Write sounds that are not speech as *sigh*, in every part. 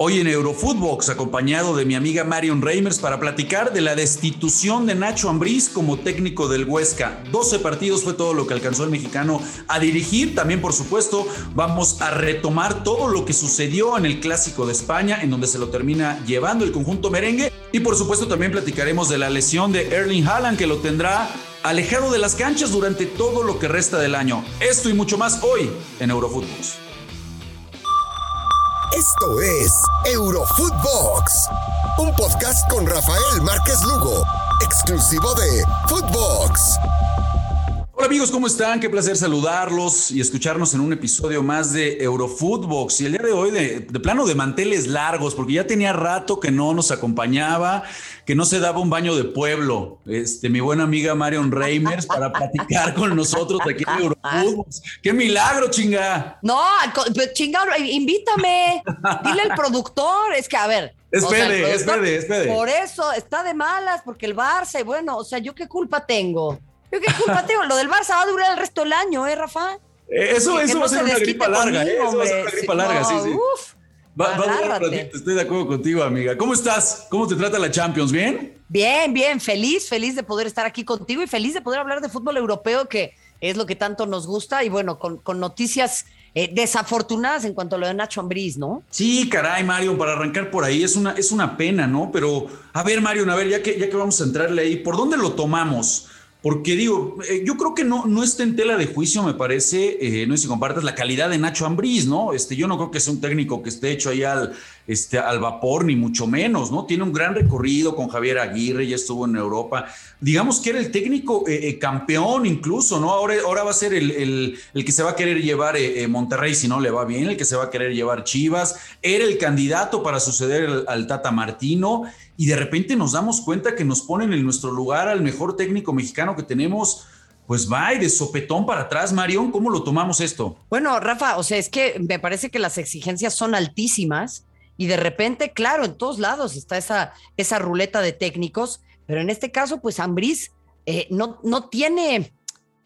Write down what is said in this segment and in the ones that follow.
Hoy en Eurofootbox, acompañado de mi amiga Marion Reimers para platicar de la destitución de Nacho Ambriz como técnico del Huesca. 12 partidos fue todo lo que alcanzó el mexicano a dirigir. También, por supuesto, vamos a retomar todo lo que sucedió en el Clásico de España, en donde se lo termina llevando el conjunto merengue. Y por supuesto, también platicaremos de la lesión de Erling Haaland, que lo tendrá alejado de las canchas durante todo lo que resta del año. Esto y mucho más hoy en Eurofootbox. Esto es Eurofootbox, un podcast con Rafael Márquez Lugo, exclusivo de Footbox. Hola amigos, ¿cómo están? Qué placer saludarlos y escucharnos en un episodio más de Eurofootbox. Y el día de hoy de, plano de manteles largos, porque ya tenía rato que no nos acompañaba, que no se daba un baño de pueblo. Este, mi buena amiga Marion Reimers para platicar con nosotros aquí en Eurofootbox. ¡Qué milagro, chinga! No, chinga, invítame. Dile al productor. Es que, a ver, Espere, espere, espere. Por eso está de malas, porque el Barça, y bueno, o sea, ¿yo qué culpa tengo? Yo qué culpa tengo, lo del Barça va a durar el resto del año, ¿eh, Rafa? Eh, eso, eso va a ser una gripa larga, ¿eh? Eso va a ser una gripa larga, sí, sí. Uf, va, va, a durar un ratito, estoy de acuerdo contigo, amiga. ¿Cómo estás? ¿Cómo te trata la Champions? ¿Bien? Bien, bien, feliz, feliz de poder estar aquí contigo y feliz de poder hablar de fútbol europeo, que es lo que tanto nos gusta, y bueno, con, con noticias eh, desafortunadas en cuanto a lo de Nacho Ambriz, ¿no? Sí, caray, Mario, para arrancar por ahí es una, es una pena, ¿no? Pero, a ver, Mario, a ver, ya que, ya que vamos a entrarle ahí, ¿por dónde lo tomamos? Porque digo, eh, yo creo que no, no está en tela de juicio, me parece, eh, no sé si compartas la calidad de Nacho Ambriz, ¿no? Este, yo no creo que sea un técnico que esté hecho ahí al, este, al vapor, ni mucho menos, ¿no? Tiene un gran recorrido con Javier Aguirre, ya estuvo en Europa. Digamos que era el técnico eh, campeón incluso, ¿no? Ahora, ahora va a ser el, el, que se va a querer llevar Monterrey si no le va bien, el que se va a querer llevar Chivas. Era el candidato para suceder al Tata Martino y de repente nos damos cuenta que nos ponen en nuestro lugar al mejor técnico mexicano que tenemos. Pues va y de sopetón para atrás, Marión, ¿cómo lo tomamos esto? Bueno, Rafa, o sea, es que me parece que las exigencias son altísimas y de repente, claro, en todos lados está esa, esa ruleta de técnicos, pero en este caso, pues Ambriz eh, no, no tiene,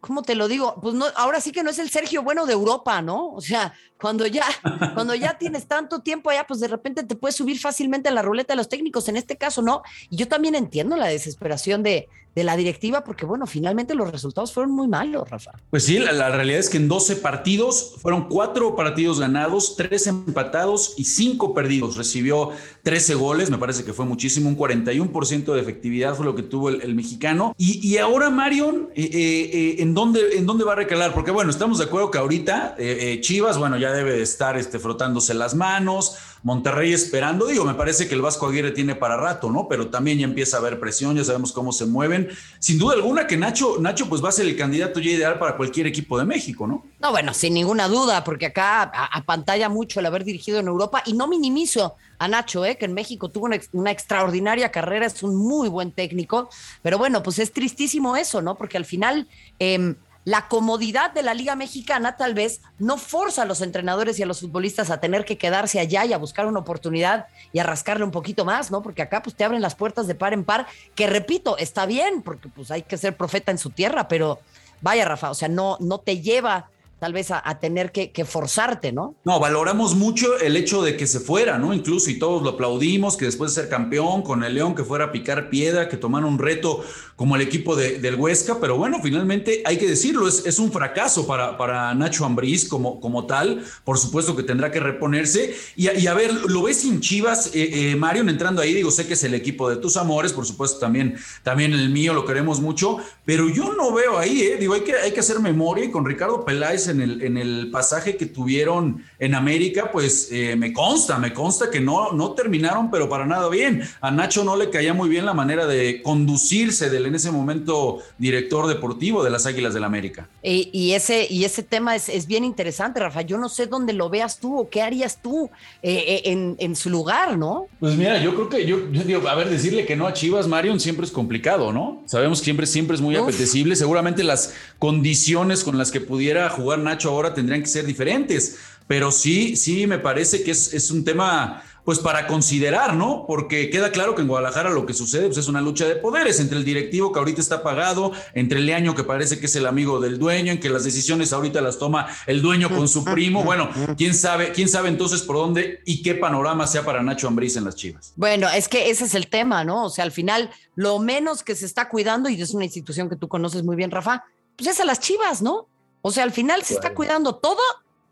¿cómo te lo digo? Pues no, ahora sí que no es el Sergio Bueno de Europa, ¿no? O sea, cuando ya, *laughs* cuando ya tienes tanto tiempo allá, pues de repente te puedes subir fácilmente a la ruleta de los técnicos. En este caso, no. Y yo también entiendo la desesperación de, de la directiva, porque bueno, finalmente los resultados fueron muy malos, Rafa. Pues sí, la, realidad es que en 12 partidos fueron cuatro partidos ganados, tres empatados y cinco perdidos. Recibió 13 goles, me parece que fue muchísimo, un 41% de efectividad fue lo que tuvo el, mexicano. Y, ahora, Marion, eh, eh, eh, ¿en, dónde, ¿en dónde va a recalar? Porque bueno, estamos de acuerdo que ahorita Chivas, bueno, ya debe de estar este, frotándose las manos Monterrey esperando. Digo, me parece que el Vasco Aguirre tiene para rato, ¿no? Pero también ya empieza a haber presión, ya sabemos cómo se mueven. Sin duda alguna que Nacho, Nacho pues va a ser el candidato ya ideal para cualquier equipo de México, ¿no? No, bueno, sin ninguna duda, porque acá a, pantalla mucho el haber dirigido en Europa y no minimizo a Nacho, ¿eh? que en México tuvo una, extraordinaria carrera, es un muy buen técnico, pero bueno, pues es tristísimo eso, ¿no? Porque al final... Eh, la comodidad de la Liga Mexicana tal vez no forza a los entrenadores y a los futbolistas a tener que quedarse allá y a buscar una oportunidad y a rascarle un poquito más, ¿no? Porque acá pues te abren las puertas de par en par, que repito, está bien, porque pues hay que ser profeta en su tierra, pero vaya Rafa, o sea, no, no te lleva tal vez a, tener que, forzarte, ¿no? No, valoramos mucho el hecho de que se fuera, ¿no? Incluso y todos lo aplaudimos, que después de ser campeón con el León, que fuera a picar piedra, que tomara un reto como el equipo de, del Huesca, pero bueno, finalmente hay que decirlo, es, un fracaso para, para Nacho Ambriz como, como tal, por supuesto que tendrá que reponerse, y, y a ver, lo ves sin Chivas, eh, eh, Marion entrando ahí, digo, sé que es el equipo de tus amores, por supuesto también, también el mío, lo queremos mucho, pero yo no veo ahí, eh, digo, hay que, hay que hacer memoria y con Ricardo Peláez en el, en el pasaje que tuvieron en América, pues eh, me consta, me consta que no, no terminaron, pero para nada bien. A Nacho no le caía muy bien la manera de conducirse del en ese momento director deportivo de las Águilas del la América. Y, ese, y ese tema es, bien interesante, Rafa. Yo no sé dónde lo veas tú o qué harías tú eh, eh, en, su lugar, ¿no? Pues mira, yo creo que yo, digo, a ver, decirle que no a Chivas, Marion, siempre es complicado, ¿no? Sabemos que siempre, siempre es muy apetecible. Seguramente las condiciones con las que pudiera jugar Nacho ahora tendrían que ser diferentes. Pero sí, sí, me parece que es, un tema pues para considerar, ¿no? Porque queda claro que en Guadalajara lo que sucede pues, es una lucha de poderes entre el directivo que ahorita está pagado, entre el Leaño que parece que es el amigo del dueño, en que las decisiones ahorita las toma el dueño con su primo. Bueno, quién sabe, quién sabe entonces por dónde y qué panorama sea para Nacho Ambriz en las Chivas. Bueno, es que ese es el tema, ¿no? O sea, al final, lo menos que se está cuidando, y es una institución que tú conoces muy bien, Rafa, pues es a las Chivas, ¿no? O sea, al final se está cuidando todo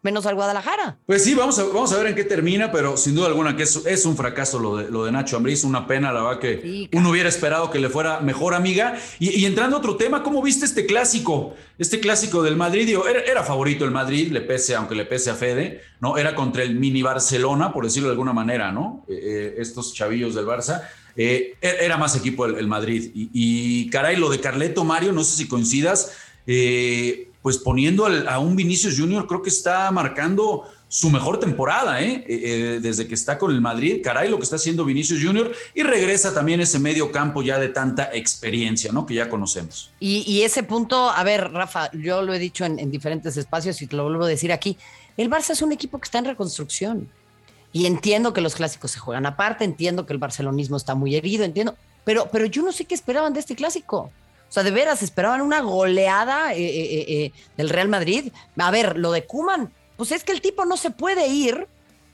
menos al Guadalajara. Pues sí, vamos a, vamos a ver en qué termina, pero sin duda alguna que es, es un fracaso lo de, lo de Nacho Ambriz, una pena, la verdad que uno hubiera esperado que le fuera mejor amiga. Y, entrando a otro tema, ¿cómo viste este clásico? Este clásico del Madrid, era, favorito el Madrid, le pese, aunque le pese a Fede, ¿no? Era contra el mini Barcelona, por decirlo de alguna manera, ¿no? Eh, eh, estos chavillos del Barça. Eh, e, era más equipo el, Madrid. Y, y, caray, lo de Carleto Mario, no sé si coincidas, eh, pues poniendo a un Vinicius Junior, creo que está marcando su mejor temporada, ¿eh? Eh, ¿eh? desde que está con el Madrid, caray, lo que está haciendo Vinicius Junior, y regresa también ese medio campo ya de tanta experiencia, ¿no? Que ya conocemos. Y, ese punto, a ver, Rafa, yo lo he dicho en, diferentes espacios y te lo vuelvo a decir aquí, el Barça es un equipo que está en reconstrucción. Y entiendo que los clásicos se juegan aparte, entiendo que el barcelonismo está muy herido, entiendo, pero, pero yo no sé qué esperaban de este clásico. O sea, de veras, esperaban una goleada eh, eh, eh, del Real Madrid. A ver, lo de Kuman, pues es que el tipo no se puede ir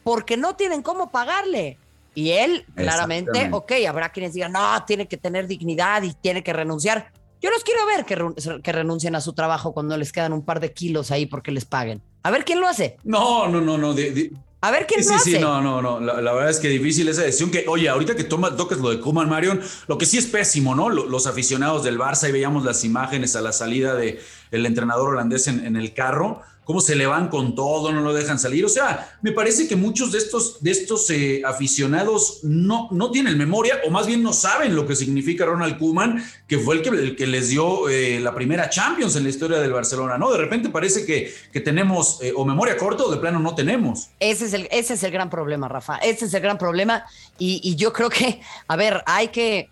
porque no tienen cómo pagarle. Y él, claramente, ok, habrá quienes digan, no, tiene que tener dignidad y tiene que renunciar. Yo los quiero ver que, que renuncien a su trabajo cuando les quedan un par de kilos ahí porque les paguen. A ver quién lo hace. No, no, no, no. A ver quién sí, sí, Sí, no, no, no. La, verdad es que difícil esa decisión. Que, oye, ahorita que toma, tocas lo de Kuman Marion, lo que sí es pésimo, ¿no? Los, aficionados del Barça y veíamos las imágenes a la salida del el entrenador holandés en, en el carro cómo se le van con todo, no lo dejan salir. O sea, me parece que muchos de estos, de estos eh, aficionados no, no tienen memoria o más bien no saben lo que significa Ronald Koeman, que fue el que, el que les dio eh, la primera Champions en la historia del Barcelona, ¿no? De repente parece que, que tenemos eh, o memoria corta o de plano no tenemos. Ese es el, ese es el gran problema, Rafa. Ese es el gran problema y, y yo creo que, a ver, hay que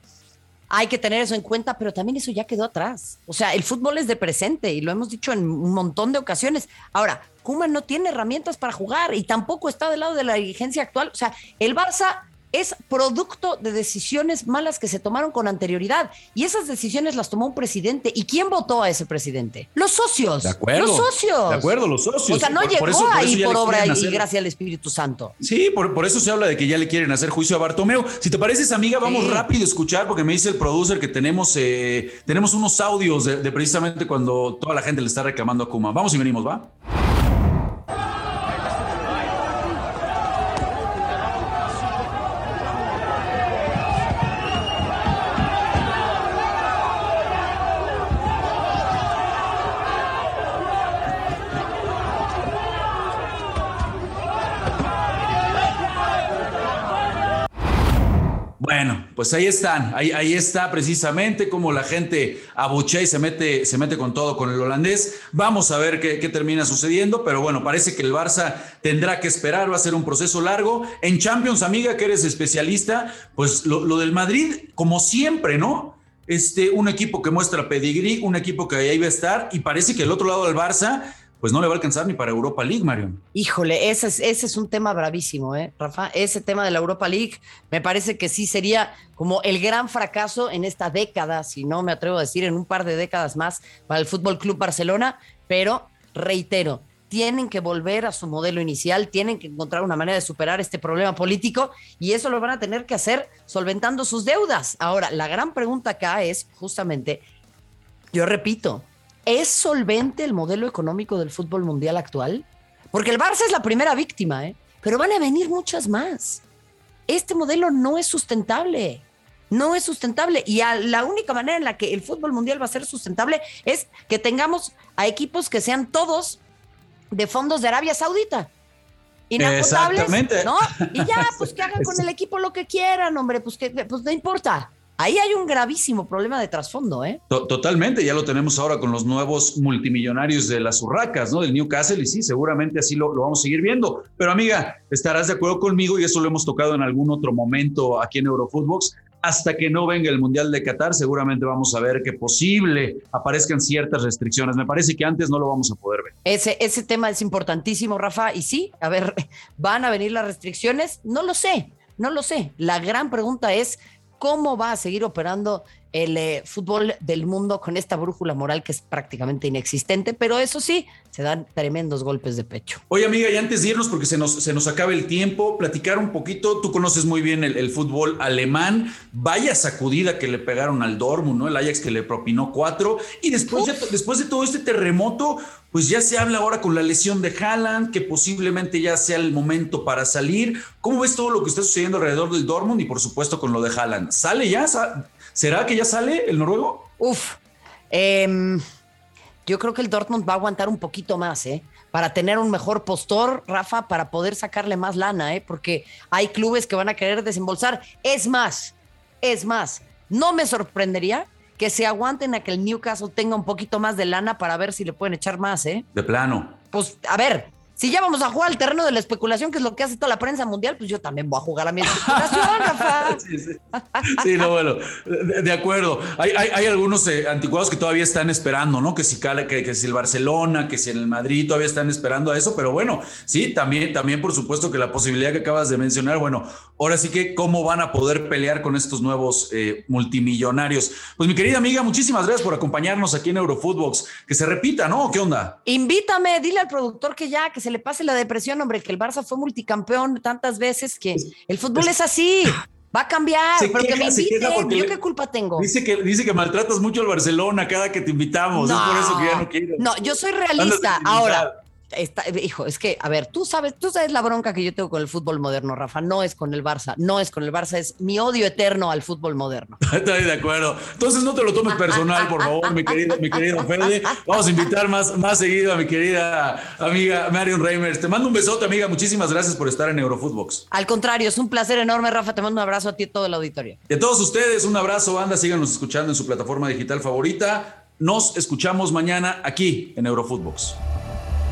hay que tener eso en cuenta, pero también eso ya quedó atrás. O sea, el fútbol es de presente y lo hemos dicho en un montón de ocasiones. Ahora, Kuma no tiene herramientas para jugar y tampoco está del lado de la dirigencia actual. O sea, el Barça es producto de decisiones malas que se tomaron con anterioridad. Y esas decisiones las tomó un presidente. ¿Y quién votó a ese presidente? Los socios. De acuerdo. Los socios. De acuerdo, los socios. O sea, no llegó ahí por, obra y, gracias al Espíritu Santo. Sí, por, eso se habla de que ya le quieren hacer juicio a Bartomeu. Si te pareces, amiga, vamos rápido a escuchar, porque me dice el producer que tenemos, eh, tenemos unos audios de, de, precisamente cuando toda la gente le está reclamando a Kuma. Vamos y venimos, ¿va? Bueno, pues ahí están, ahí, ahí está precisamente como la gente abuchea y se mete, se mete con todo con el holandés. Vamos a ver qué, termina sucediendo, pero bueno, parece que el Barça tendrá que esperar, va a ser un proceso largo. En Champions, amiga, que eres especialista, pues lo, lo del Madrid, como siempre, ¿no? Este, un equipo que muestra pedigrí, un equipo que ahí va a estar, y parece que el otro lado del Barça pues no le va a alcanzar ni para Europa League, Marion. Híjole, ese es, ese es un tema bravísimo, ¿eh, Rafa? Ese tema de la Europa League me parece que sí sería como el gran fracaso en esta década, si no me atrevo a decir en un par de décadas más para el Fútbol Club Barcelona, pero reitero, tienen que volver a su modelo inicial, tienen que encontrar una manera de superar este problema político y eso lo van a tener que hacer solventando sus deudas. Ahora, la gran pregunta acá es justamente, yo repito, ¿Es solvente el modelo económico del fútbol mundial actual? Porque el Barça es la primera víctima, ¿eh? pero van a venir muchas más. Este modelo no es sustentable. No es sustentable. Y la única manera en la que el fútbol mundial va a ser sustentable es que tengamos a equipos que sean todos de fondos de Arabia Saudita. Inagotables, ¿no? Y ya, pues que hagan *laughs* con el equipo lo que quieran, hombre, pues que pues no importa. Ahí hay un gravísimo problema de trasfondo, ¿eh? Totalmente, ya lo tenemos ahora con los nuevos multimillonarios de las urracas, ¿no? Del Newcastle, y sí, seguramente así lo, vamos a seguir viendo. Pero amiga, estarás de acuerdo conmigo, y eso lo hemos tocado en algún otro momento aquí en Eurofootbox, hasta que no venga el Mundial de Qatar, seguramente vamos a ver que posible aparezcan ciertas restricciones. Me parece que antes no lo vamos a poder ver. Ese, ese tema es importantísimo, Rafa. Y sí, a ver, *laughs* ¿van a venir las restricciones? No lo sé. No lo sé. La gran pregunta es cómo va a seguir operando el eh, fútbol del mundo con esta brújula moral que es prácticamente inexistente, pero eso sí, se dan tremendos golpes de pecho. Oye, amiga, y antes de irnos, porque se nos, se nos acaba el tiempo, platicar un poquito, tú conoces muy bien el, fútbol alemán, vaya sacudida que le pegaron al Dortmund, ¿no? El Ajax que le propinó cuatro, y después, después de todo este terremoto, pues ya se habla ahora con la lesión de Haaland, que posiblemente ya sea el momento para salir. ¿Cómo ves todo lo que está sucediendo alrededor del Dortmund y por supuesto con lo de Haaland? ¿Sale ya? ¿Será que ya sale el noruego? Uf, em, yo creo que el Dortmund va a aguantar un poquito más, ¿eh? Para tener un mejor postor, Rafa, para poder sacarle más lana, ¿eh? Porque hay clubes que van a querer desembolsar. Es más, es más, no me sorprendería que se aguanten a que el Newcastle tenga un poquito más de lana para ver si le pueden echar más, ¿eh? De plano. Pues, a ver, si ya vamos a jugar al terreno de la especulación, que es lo que hace toda la prensa mundial, pues yo también voy a jugar a mi especulación, *laughs* Rafa. Sí, sí. sí, no, bueno, de, acuerdo. Hay, hay, algunos eh, anticuados que todavía están esperando, ¿no? Que si, que, que si el Barcelona, que si el Madrid todavía están esperando a eso, pero bueno, sí, también, también por supuesto que la posibilidad que acabas de mencionar, bueno, ahora sí que cómo van a poder pelear con estos nuevos eh, multimillonarios. Pues mi querida amiga, muchísimas gracias por acompañarnos aquí en Eurofootbox. Que se repita, ¿no? ¿Qué onda? Invítame, dile al productor que ya, que se le pase la depresión, hombre, que el Barça fue multicampeón tantas veces, que el fútbol es así. Va a cambiar, pero que me inviten. ¿Yo qué culpa tengo? Dice que, dice que maltratas mucho al Barcelona cada que te invitamos. es por eso que ya no quiero. No, yo soy realista. Ahora, hijo, es que, a ver, tú sabes, tú sabes la bronca que yo tengo con el fútbol moderno, Rafa. No es con el Barça, no es con el Barça, es mi odio eterno al fútbol moderno. *laughs* Estoy de acuerdo. Entonces no te lo tomes personal, por favor, mi querido, mi querido Fede. Vamos a invitar más, más seguido a mi querida amiga Marion Reimers. Te mando un besote, amiga. Muchísimas gracias por estar en Eurofootbox. Al contrario, es un placer enorme, Rafa. Te mando un abrazo a ti y a todo el auditorio. Y a todos ustedes, un abrazo, banda. Síganos escuchando en su plataforma digital favorita. Nos escuchamos mañana aquí en Eurofootbox.